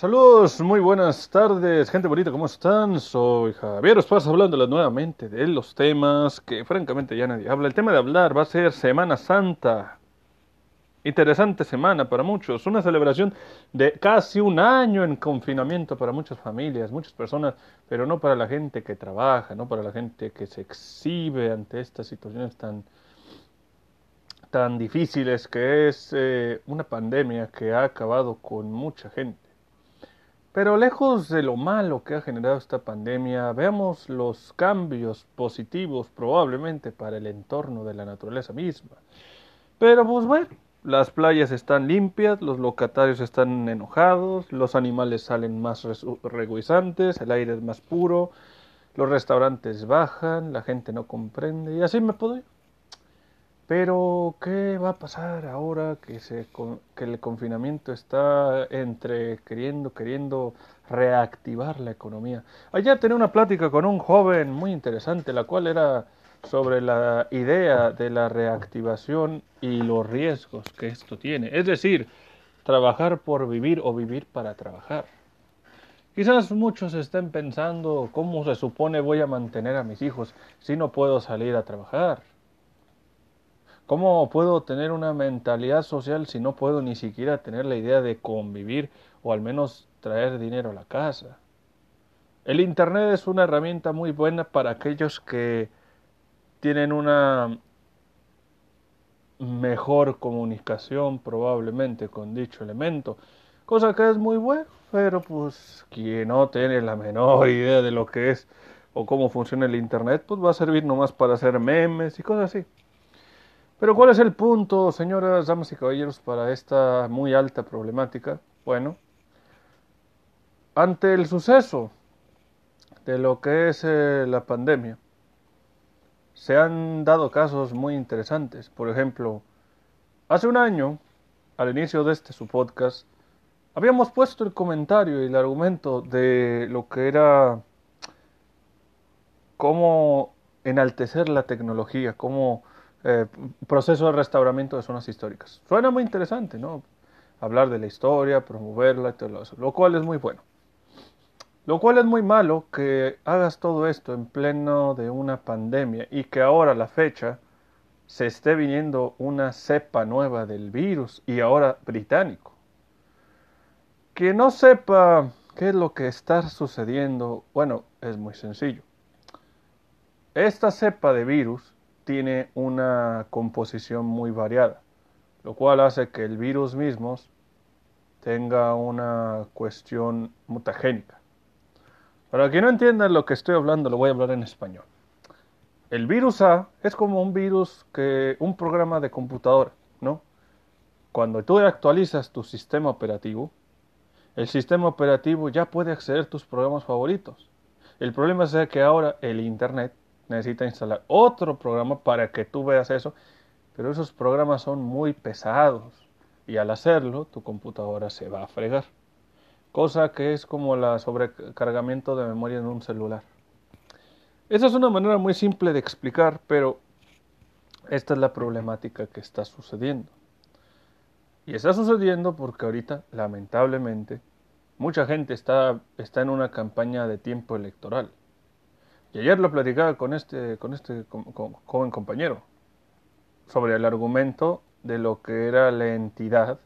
Saludos, muy buenas tardes, gente bonita, ¿cómo están? Soy Javier Esparza hablándoles nuevamente de los temas que francamente ya nadie habla. El tema de hablar va a ser Semana Santa. Interesante semana para muchos, una celebración de casi un año en confinamiento para muchas familias, muchas personas, pero no para la gente que trabaja, no para la gente que se exhibe ante estas situaciones tan, tan difíciles que es eh, una pandemia que ha acabado con mucha gente. Pero lejos de lo malo que ha generado esta pandemia, veamos los cambios positivos probablemente para el entorno de la naturaleza misma. Pero pues bueno, las playas están limpias, los locatarios están enojados, los animales salen más regoizantes, el aire es más puro, los restaurantes bajan, la gente no comprende y así me puedo ir. Pero, ¿qué va a pasar ahora que, se, que el confinamiento está entre queriendo, queriendo reactivar la economía? Ayer tenía una plática con un joven muy interesante, la cual era sobre la idea de la reactivación y los riesgos que esto tiene. Es decir, trabajar por vivir o vivir para trabajar. Quizás muchos estén pensando cómo se supone voy a mantener a mis hijos si no puedo salir a trabajar. ¿Cómo puedo tener una mentalidad social si no puedo ni siquiera tener la idea de convivir o al menos traer dinero a la casa? El Internet es una herramienta muy buena para aquellos que tienen una mejor comunicación probablemente con dicho elemento, cosa que es muy bueno, pero pues quien no tiene la menor idea de lo que es o cómo funciona el Internet, pues va a servir nomás para hacer memes y cosas así. Pero ¿cuál es el punto, señoras, damas y caballeros, para esta muy alta problemática? Bueno, ante el suceso de lo que es eh, la pandemia, se han dado casos muy interesantes. Por ejemplo, hace un año, al inicio de este su podcast, habíamos puesto el comentario y el argumento de lo que era cómo enaltecer la tecnología, cómo eh, proceso de restauramiento de zonas históricas. Suena muy interesante, ¿no? Hablar de la historia, promoverla todo eso, lo cual es muy bueno. Lo cual es muy malo que hagas todo esto en pleno de una pandemia y que ahora la fecha se esté viniendo una cepa nueva del virus y ahora británico. Que no sepa qué es lo que está sucediendo, bueno, es muy sencillo. Esta cepa de virus tiene una composición muy variada, lo cual hace que el virus mismo tenga una cuestión mutagénica. Para que no entiendan lo que estoy hablando, lo voy a hablar en español. El virus A es como un virus que un programa de computadora, ¿no? Cuando tú actualizas tu sistema operativo, el sistema operativo ya puede acceder a tus programas favoritos. El problema es que ahora el internet necesita instalar otro programa para que tú veas eso, pero esos programas son muy pesados y al hacerlo tu computadora se va a fregar, cosa que es como la sobrecargamiento de memoria en un celular. Esa es una manera muy simple de explicar, pero esta es la problemática que está sucediendo. Y está sucediendo porque ahorita, lamentablemente, mucha gente está, está en una campaña de tiempo electoral. Y ayer lo platicaba con este, con este joven compañero sobre el argumento de lo que era la entidad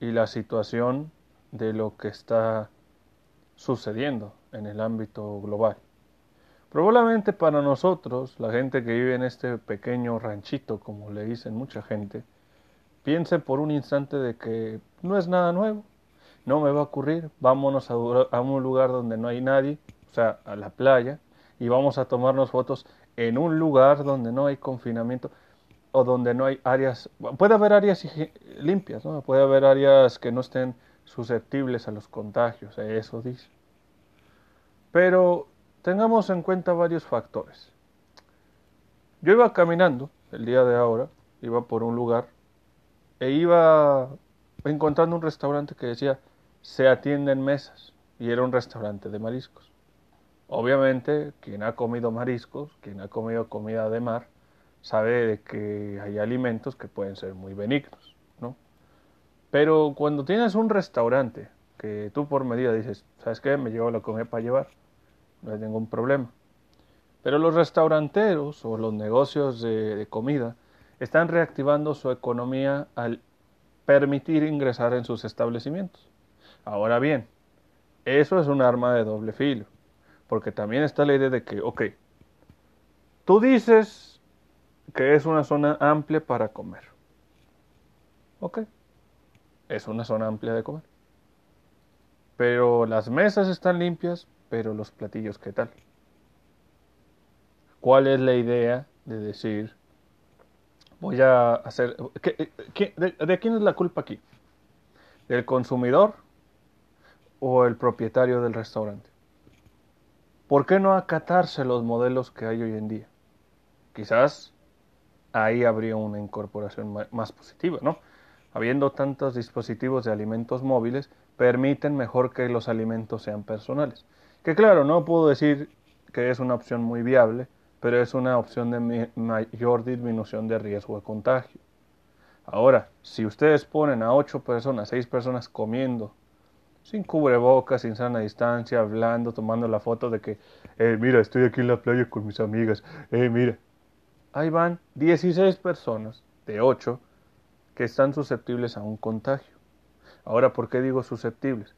y la situación de lo que está sucediendo en el ámbito global. Probablemente para nosotros, la gente que vive en este pequeño ranchito, como le dicen mucha gente, piense por un instante de que no es nada nuevo, no me va a ocurrir, vámonos a, un lugar donde no hay nadie, sea, a la playa, y vamos a tomarnos fotos en un lugar donde no hay confinamiento o donde no hay áreas, puede haber áreas limpias, ¿no? puede haber áreas que no estén susceptibles a los contagios, eso dice. Pero tengamos en cuenta varios factores. Yo iba caminando el día de ahora, iba por un lugar e iba encontrando un restaurante que decía se atienden mesas y era un restaurante de mariscos. Obviamente, quien ha comido mariscos, quien ha comido comida de mar, sabe de que hay alimentos que pueden ser muy benignos, ¿no? Pero cuando tienes un restaurante que tú por medida dices, ¿sabes qué? Me llevo la comida para llevar, no hay ningún problema. Pero los restauranteros o los negocios de, comida están reactivando su economía al permitir ingresar en sus establecimientos. Ahora bien, eso es un arma de doble filo, porque también está la idea de que, ok, tú dices que es una zona amplia para comer. Ok, es una zona amplia de comer. Pero las mesas están limpias, pero los platillos, ¿qué tal? ¿Cuál es la idea de decir, voy a hacer... de, quién es la culpa aquí? ¿Del consumidor o el propietario del restaurante? ¿Por qué no acatarse los modelos que hay hoy en día? Quizás ahí habría una incorporación más positiva, ¿no? Habiendo tantos dispositivos de alimentos móviles, permiten mejor que los alimentos sean personales. Que claro, no puedo decir que es una opción muy viable, pero es una opción de mayor disminución de riesgo de contagio. Ahora, si ustedes ponen a ocho personas, seis personas comiendo, sin cubrebocas, sin sana distancia, hablando, tomando la foto de que, eh, mira, estoy aquí en la playa con mis amigas, eh, mira. Ahí van 16 personas de 8 que están susceptibles a un contagio. Ahora, ¿por qué digo susceptibles?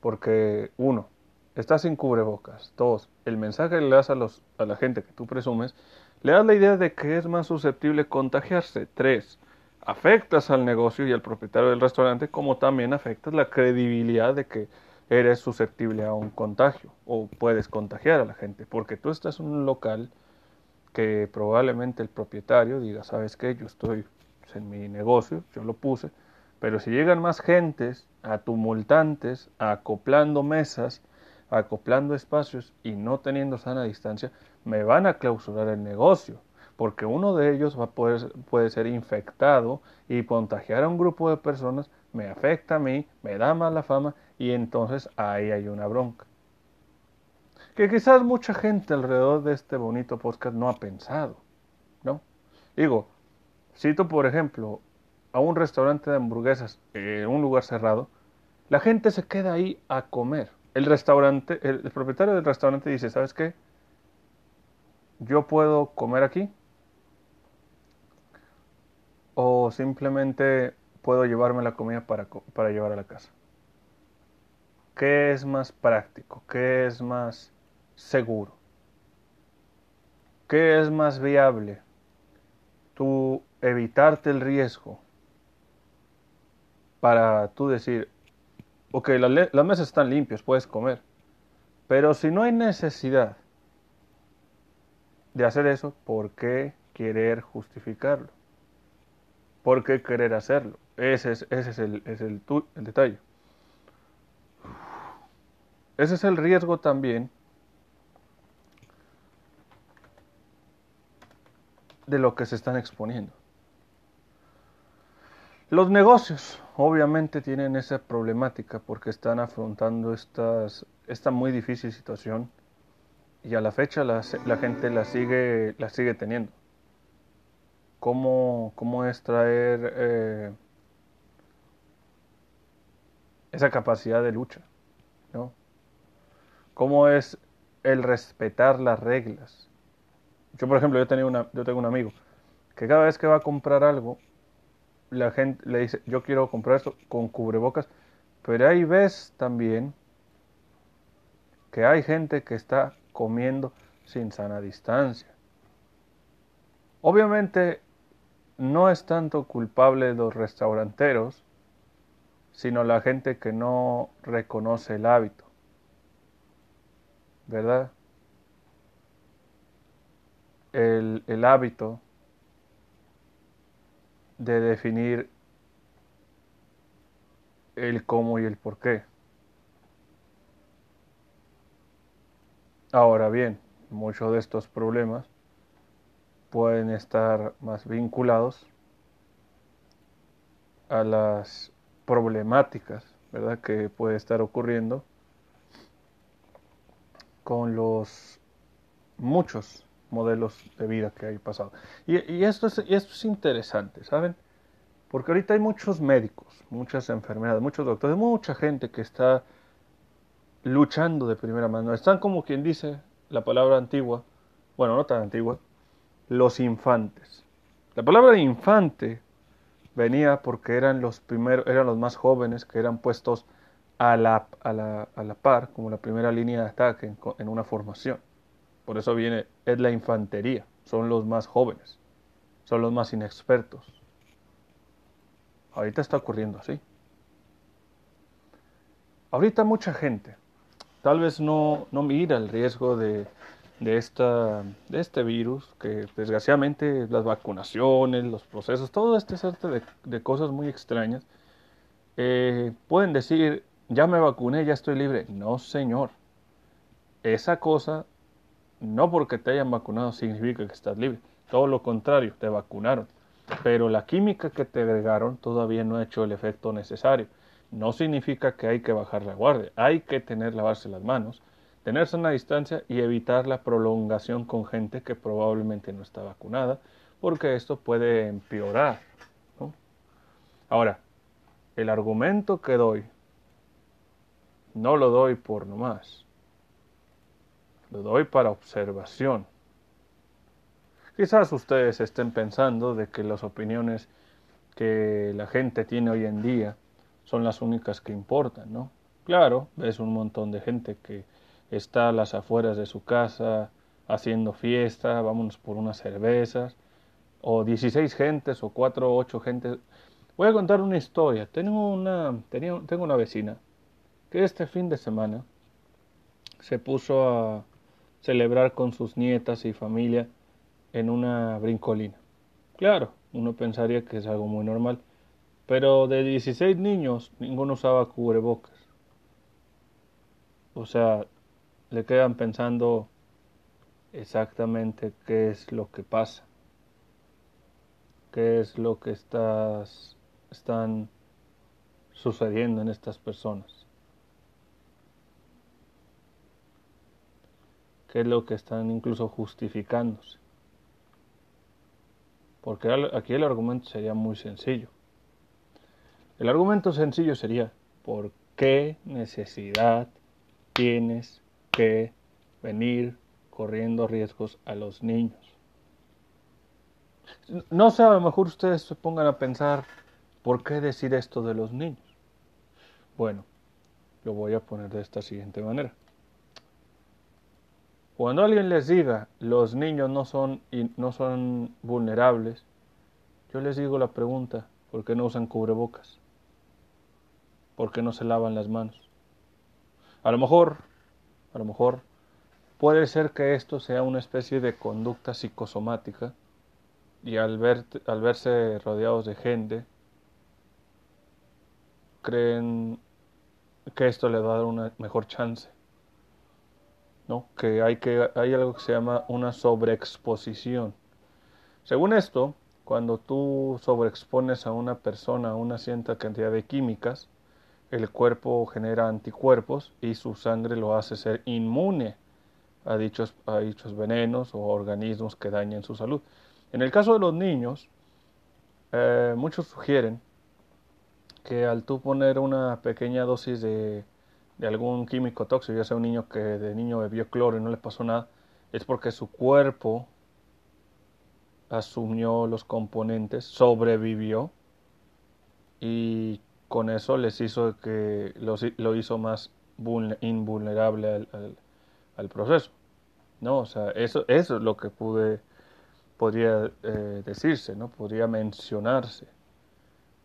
Porque, uno, estás sin cubrebocas. Dos, el mensaje que le das a, los, a la gente que tú presumes, le das la idea de que es más susceptible contagiarse. Tres, afectas al negocio y al propietario del restaurante, como también afectas la credibilidad de que eres susceptible a un contagio o puedes contagiar a la gente, porque tú estás en un local que probablemente el propietario diga, sabes qué, yo estoy en mi negocio, yo lo puse, pero si llegan más gentes, a tumultantes, acoplando mesas, acoplando espacios y no teniendo sana distancia, me van a clausurar el negocio, porque uno de ellos va a poder, puede ser infectado y contagiar a un grupo de personas, me afecta a mí, me da mala fama y entonces ahí hay una bronca. Que quizás mucha gente alrededor de este bonito podcast no ha pensado, ¿no? Digo, cito por ejemplo a un restaurante de hamburguesas en un lugar cerrado, la gente se queda ahí a comer. El restaurante, el, propietario del restaurante dice, ¿sabes qué? Yo puedo comer aquí simplemente puedo llevarme la comida para, para llevar a la casa. ¿Qué es más práctico? ¿Qué es más seguro? ¿Qué es más viable? Tú evitarte el riesgo para tú decir, ok, las mesas están limpias, puedes comer. Pero si no hay necesidad de hacer eso, ¿por qué querer justificarlo? ¿Por qué querer hacerlo? Ese es, ese es, el, es el, el detalle. Ese es el riesgo también de lo que se están exponiendo. Los negocios obviamente tienen esa problemática porque están afrontando estas, esta muy difícil situación y a la fecha la, gente la sigue, la sigue teniendo. ¿Cómo, cómo es traer eh, esa capacidad de lucha? ¿no? ¿Cómo es el respetar las reglas? Yo, por ejemplo, yo, tenía una, yo tengo un amigo que cada vez que va a comprar algo, la gente le dice, yo quiero comprar esto con cubrebocas, pero ahí ves también que hay gente que está comiendo sin sana distancia. Obviamente no es tanto culpable los restauranteros, sino la gente que no reconoce el hábito. ¿Verdad? El, el hábito de definir el cómo y el por qué. Ahora bien, muchos de estos problemas pueden estar más vinculados a las problemáticas, ¿verdad? que puede estar ocurriendo con los muchos modelos de vida que hay pasado. Y, esto, es, esto es interesante, ¿saben? Porque ahorita hay muchos médicos, muchas enfermedades, muchos doctores, mucha gente que está luchando de primera mano. Están como quien dice la palabra antigua, bueno, no tan antigua, los infantes. La palabra infante venía porque eran los primeros, eran los más jóvenes que eran puestos a la, a la, a la par, como la primera línea de ataque en, una formación. Por eso viene, es la infantería, son los más jóvenes, son los más inexpertos. Ahorita está ocurriendo así. Ahorita mucha gente tal vez no, no mira el riesgo de, de, esta, de este virus, que desgraciadamente las vacunaciones, los procesos, todo este suerte de, de cosas muy extrañas, eh, pueden decir, ya me vacuné, ya estoy libre. No, señor. Esa cosa, no porque te hayan vacunado significa que estás libre. Todo lo contrario, te vacunaron. Pero la química que te agregaron todavía no ha hecho el efecto necesario. No significa que hay que bajar la guardia. Hay que tener lavarse las manos, tenerse una distancia y evitar la prolongación con gente que probablemente no está vacunada, porque esto puede empeorar. Ahora, el argumento que doy no lo doy por nomás. Lo doy para observación. Quizás ustedes estén pensando de que las opiniones que la gente tiene hoy en día son las únicas que importan, ¿no? Claro, ves un montón de gente que está a las afueras de su casa haciendo fiesta, vámonos por unas cervezas, o 16 gentes o 4 o 8 gentes. Voy a contar una historia. Tengo una, tenía, tengo una vecina que este fin de semana se puso a celebrar con sus nietas y familia en una brincolina. Claro, uno pensaría que es algo muy normal, pero de 16 niños ninguno usaba cubrebocas. O sea, le quedan pensando exactamente qué es lo que pasa, qué es lo que están sucediendo en estas personas. qué es lo que están incluso justificándose. Porque aquí el argumento sería muy sencillo. El argumento sencillo sería, ¿por qué necesidad tienes que venir corriendo riesgos a los niños? No sé, a lo mejor ustedes se pongan a pensar, ¿por qué decir esto de los niños? Bueno, lo voy a poner de esta siguiente manera. Cuando alguien les diga los niños no son, no son vulnerables, yo les digo la pregunta, ¿por qué no usan cubrebocas? ¿Por qué no se lavan las manos? A lo mejor, a lo mejor, puede ser que esto sea una especie de conducta psicosomática y al, ver, al verse rodeados de gente, creen que esto les va a dar una mejor chance que, hay que hay algo que se llama una sobreexposición. Según esto, cuando tú sobreexpones a una persona a una cierta cantidad de químicas, el cuerpo genera anticuerpos y su sangre lo hace ser inmune a dichos, a dichos venenos o organismos que dañen su salud. En el caso de los niños, eh, muchos sugieren que al tú poner una pequeña dosis de de algún químico tóxico, ya sea un niño que de niño bebió cloro y no le pasó nada, es porque su cuerpo asumió los componentes, sobrevivió y con eso les hizo que lo, hizo más invulnerable al, proceso. ¿no? O sea, eso, eso es lo que pude, podría eh, decirse, ¿no? podría mencionarse.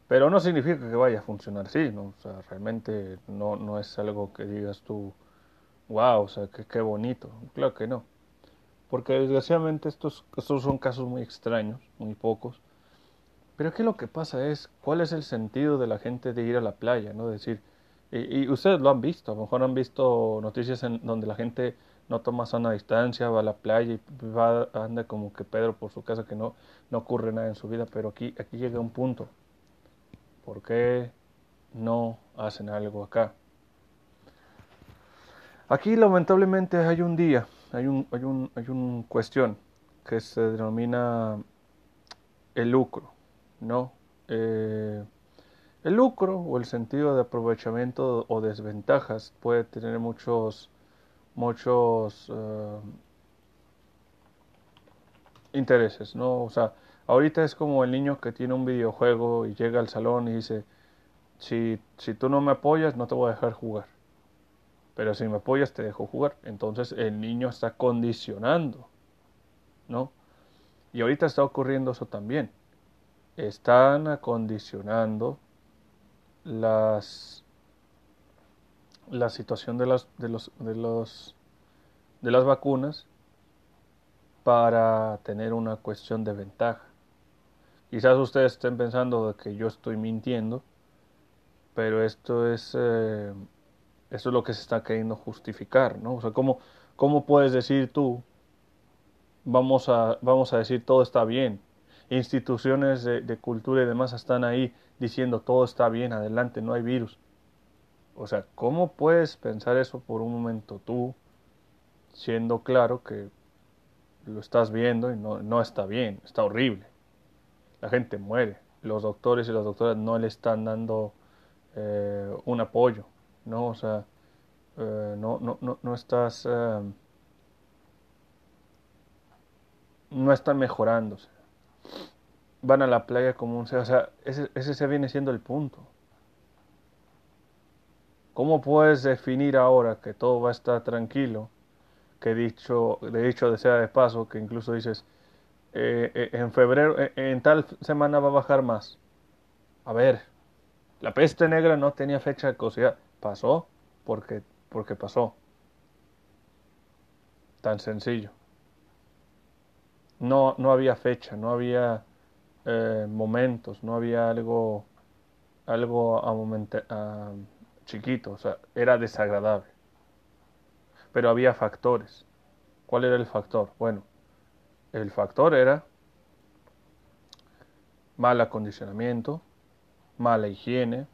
Pero no significa que vaya a funcionar así, ¿no? O sea, realmente no, no es algo que digas tú, wow, o sea, qué bonito. Claro que no. Porque desgraciadamente estos, estos son casos muy extraños, muy pocos. Pero ¿qué es lo que pasa es, cuál es el sentido de la gente de ir a la playa, ¿no? Decir, y, y ustedes lo han visto, a lo mejor han visto noticias en donde la gente no toma sana distancia, va a la playa y va, anda como que Pedro por su casa, que no, no ocurre nada en su vida, pero aquí, aquí llega un punto ¿Por qué no hacen algo acá? Aquí lamentablemente hay un día, hay un, hay un, hay un cuestión que se denomina el lucro, ¿no? eh, el lucro o el sentido de aprovechamiento o desventajas puede tener muchos, muchos eh, intereses, ¿no? O sea, ahorita es como el niño que tiene un videojuego y llega al salón y dice, si, si tú no me apoyas, no te voy a dejar jugar. Pero si me apoyas, te dejo jugar. Entonces el niño está condicionando, ¿no? Y ahorita está ocurriendo eso también. Están acondicionando las la situación de las de los de los de las vacunas para tener una cuestión de ventaja. Quizás ustedes estén pensando de que yo estoy mintiendo, pero esto es eh, esto es lo que se está queriendo justificar, ¿no? O sea, ¿cómo, cómo puedes decir tú, vamos a, vamos a decir todo está bien? Instituciones de, cultura y demás están ahí diciendo todo está bien, adelante, no hay virus. O sea, ¿cómo puedes pensar eso por un momento tú, siendo claro que lo estás viendo y no, no está bien, está horrible? La gente muere, los doctores y las doctoras no le están dando eh, un apoyo, ¿no? O sea, eh, no, no, no, no, estás... Eh, no están mejorándose van a la playa como un... O sea, ese, ese se viene siendo el punto. ¿Cómo puedes definir ahora que todo va a estar tranquilo? Que dicho, de dicho de sea de paso, que incluso dices, eh, eh, en febrero, eh, en tal semana va a bajar más. A ver, la peste negra no tenía fecha de caducidad. Pasó porque, porque pasó. Tan sencillo. No, no había fecha, no había eh, momentos, no había algo, algo a chiquito, o sea, era desagradable. Pero había factores. ¿Cuál era el factor? Bueno, el factor era mal acondicionamiento, mala higiene,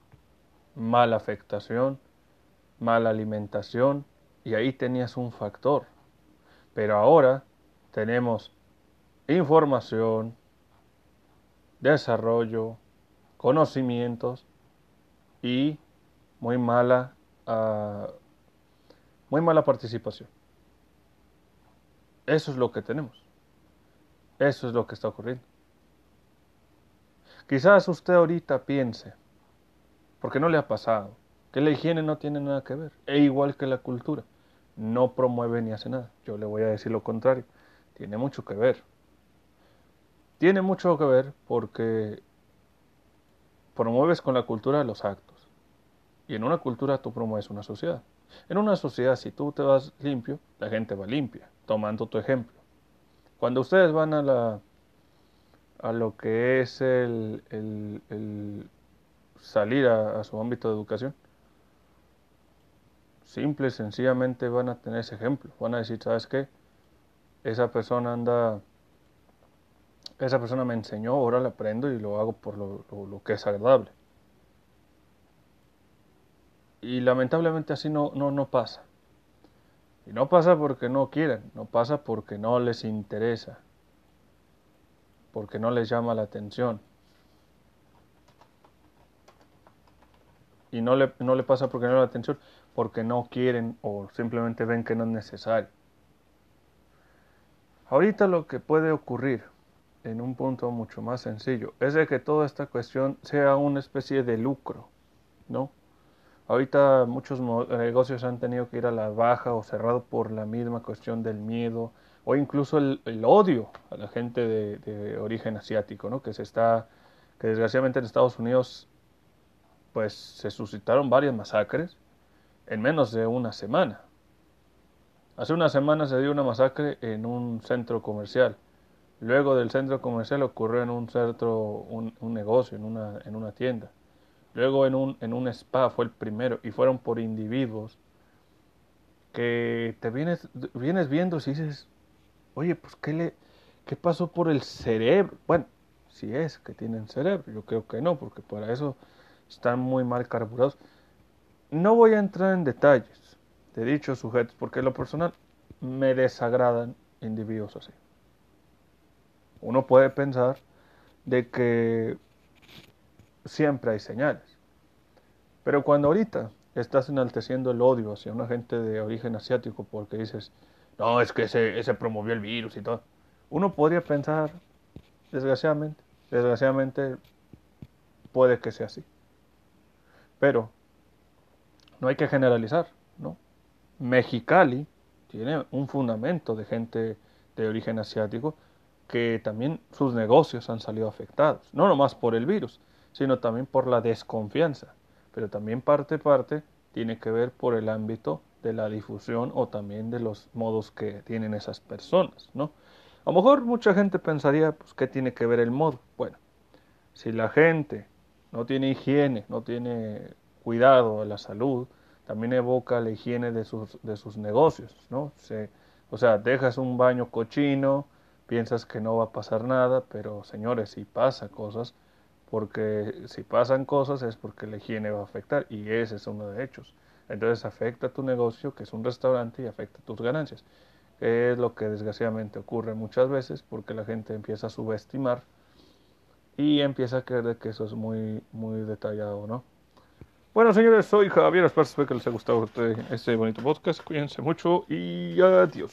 mala afectación, mala alimentación, y ahí tenías un factor. Pero ahora tenemos información, desarrollo, conocimientos y muy mala, uh, muy mala participación. Eso es lo que tenemos. Eso es lo que está ocurriendo. Quizás usted ahorita piense, porque no le ha pasado, que la higiene no tiene nada que ver, e igual que la cultura, no promueve ni hace nada. Yo le voy a decir lo contrario, tiene mucho que ver. Tiene mucho que ver porque promueves con la cultura los actos. Y en una cultura tú promueves una sociedad. En una sociedad, si tú te vas limpio, la gente va limpia, tomando tu ejemplo. Cuando ustedes van a la a lo que es el, el, salir a, a, su ámbito de educación, simple y sencillamente van a tener ese ejemplo. Van a decir, ¿sabes qué? Esa persona anda esa persona me enseñó, ahora la aprendo y lo hago por lo, que es agradable. Y lamentablemente así no, no, no pasa. Y no pasa porque no quieren, no pasa porque no les interesa, porque no les llama la atención. Y no le, no le pasa porque no llama la atención, porque no quieren o simplemente ven que no es necesario. Ahorita lo que puede ocurrir en un punto mucho más sencillo, es de que toda esta cuestión sea una especie de lucro, ¿no? Ahorita muchos negocios han tenido que ir a la baja o cerrado por la misma cuestión del miedo o incluso el, odio a la gente de, de, origen asiático, ¿no? Que se está, que desgraciadamente en Estados Unidos, pues se suscitaron varias masacres en menos de una semana. Hace una semana se dio una masacre en un centro comercial Luego del centro comercial ocurrió en un centro, un, negocio, en una, en una tienda. Luego en un, en un spa fue el primero y fueron por individuos que te vienes, vienes viendo y dices, oye, pues ¿qué, le, ¿qué pasó por el cerebro? Bueno, si es que tienen cerebro, yo creo que no, porque para eso están muy mal carburados. No voy a entrar en detalles de dichos sujetos, porque en lo personal me desagradan individuos así uno puede pensar de que siempre hay señales. Pero cuando ahorita estás enalteciendo el odio hacia una gente de origen asiático porque dices, no, es que ese, ese promovió el virus y todo, uno podría pensar, desgraciadamente, desgraciadamente puede que sea así. Pero no hay que generalizar, ¿no? Mexicali tiene un fundamento de gente de origen asiático que también sus negocios han salido afectados, no nomás por el virus, sino también por la desconfianza, pero también parte parte tiene que ver por el ámbito de la difusión o también de los modos que tienen esas personas, ¿no? A lo mejor mucha gente pensaría, pues, ¿qué tiene que ver el modo? Bueno, si la gente no tiene higiene, no tiene cuidado de la salud, también evoca la higiene de sus, de sus negocios, ¿no? Se, o sea, dejas un baño cochino, piensas que no va a pasar nada, pero señores, si pasa cosas, porque si pasan cosas es porque la higiene va a afectar y ese es uno de hechos. Entonces afecta tu negocio, que es un restaurante, y afecta tus ganancias. Es lo que desgraciadamente ocurre muchas veces porque la gente empieza a subestimar y empieza a creer que eso es muy, muy detallado, ¿no? Bueno, señores, soy Javier, espero que les haya gustado este, este bonito podcast. Cuídense mucho y adiós.